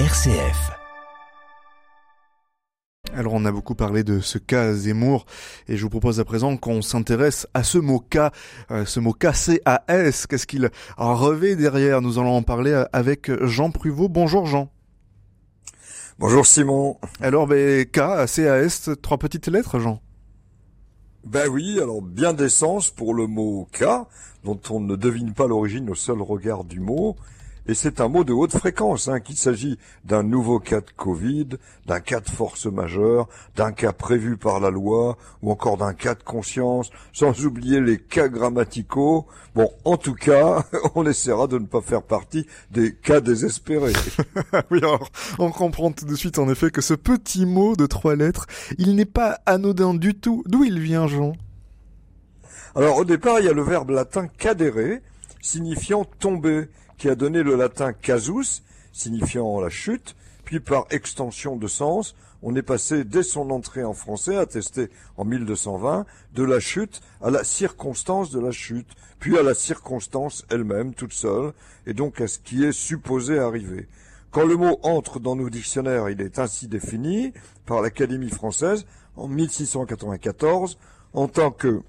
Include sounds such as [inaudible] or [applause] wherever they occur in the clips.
RCF. Alors on a beaucoup parlé de ce cas Zemmour et je vous propose à présent qu'on s'intéresse à ce mot cas, euh, ce mot K-C-A-S. Qu'est-ce qu'il revêt derrière? Nous allons en parler avec Jean Pruvot. Bonjour Jean. Bonjour Simon. Alors ben, K, C-A-S, trois petites lettres Jean Ben oui, alors bien d'essence pour le mot K, dont on ne devine pas l'origine au seul regard du mot, et c'est un mot de haute fréquence, hein, qu'il s'agit d'un nouveau cas de Covid, d'un cas de force majeure, d'un cas prévu par la loi, ou encore d'un cas de conscience, sans oublier les cas grammaticaux. Bon, en tout cas, [laughs] on essaiera de ne pas faire partie des cas désespérés. [laughs] oui, alors, on comprend tout de suite en effet que ce petit mot de trois lettres, il n'est pas anodin du tout. D'où il vient, Jean? Alors, au départ, il y a le verbe latin cadere, signifiant tomber, qui a donné le latin casus, signifiant la chute, puis par extension de sens, on est passé dès son entrée en français, attesté en 1220, de la chute à la circonstance de la chute, puis à la circonstance elle-même, toute seule, et donc à ce qui est supposé arriver. Quand le mot entre dans nos dictionnaires, il est ainsi défini par l'Académie française en 1694 en tant que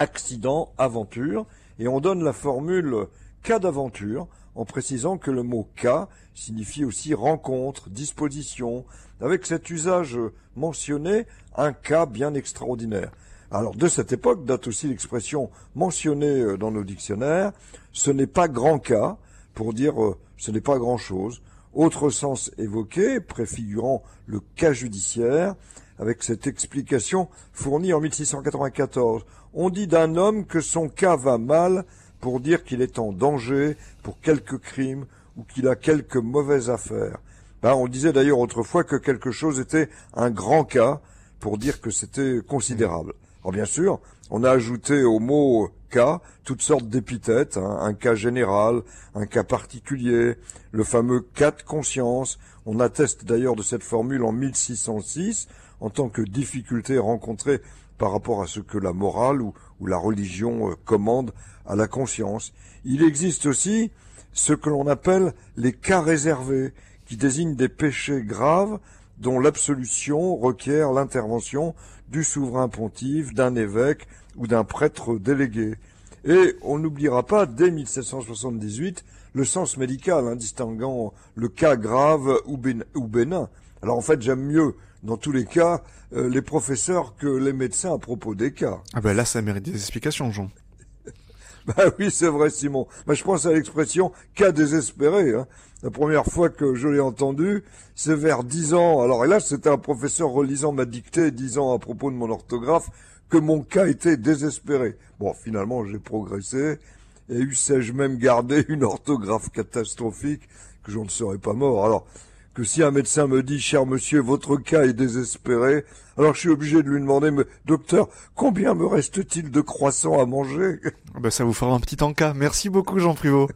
accident, aventure, et on donne la formule cas d'aventure, en précisant que le mot cas signifie aussi rencontre, disposition, avec cet usage mentionné, un cas bien extraordinaire. Alors de cette époque date aussi l'expression mentionnée euh, dans nos dictionnaires, ce n'est pas grand cas, pour dire euh, ce n'est pas grand chose. Autre sens évoqué, préfigurant le cas judiciaire, avec cette explication fournie en 1694. On dit d'un homme que son cas va mal pour dire qu'il est en danger pour quelque crime ou qu'il a quelque mauvaise affaire. Ben, on disait d'ailleurs autrefois que quelque chose était un grand cas pour dire que c'était considérable. Alors bien sûr, on a ajouté au mot cas toutes sortes d'épithètes, hein, un cas général, un cas particulier, le fameux cas de conscience. On atteste d'ailleurs de cette formule en 1606 en tant que difficulté rencontrée par rapport à ce que la morale ou, la religion euh, commande à la conscience. Il existe aussi ce que l'on appelle les cas réservés, qui désignent des péchés graves dont l'absolution requiert l'intervention du souverain pontife, d'un évêque ou d'un prêtre délégué. Et on n'oubliera pas, dès 1778, le sens médical, hein, distinguant le cas grave ou bénin. Alors en fait, j'aime mieux dans tous les cas, euh, les professeurs que les médecins à propos des cas. Ah ben là, ça mérite des explications, Jean. [laughs] bah oui, c'est vrai, Simon. Bah, je pense à l'expression cas désespéré. Hein. La première fois que je l'ai entendu, c'est vers dix ans. Alors, et là, c'était un professeur relisant ma dictée, disant à propos de mon orthographe que mon cas était désespéré. Bon, finalement, j'ai progressé et eussé-je même gardé une orthographe catastrophique que je ne serais pas mort. Alors, que si un médecin me dit, cher monsieur, votre cas est désespéré, alors je suis obligé de lui demander, mais docteur, combien me reste-t-il de croissants à manger? Ben Ça vous fera un petit encas. Merci beaucoup, Jean Privot.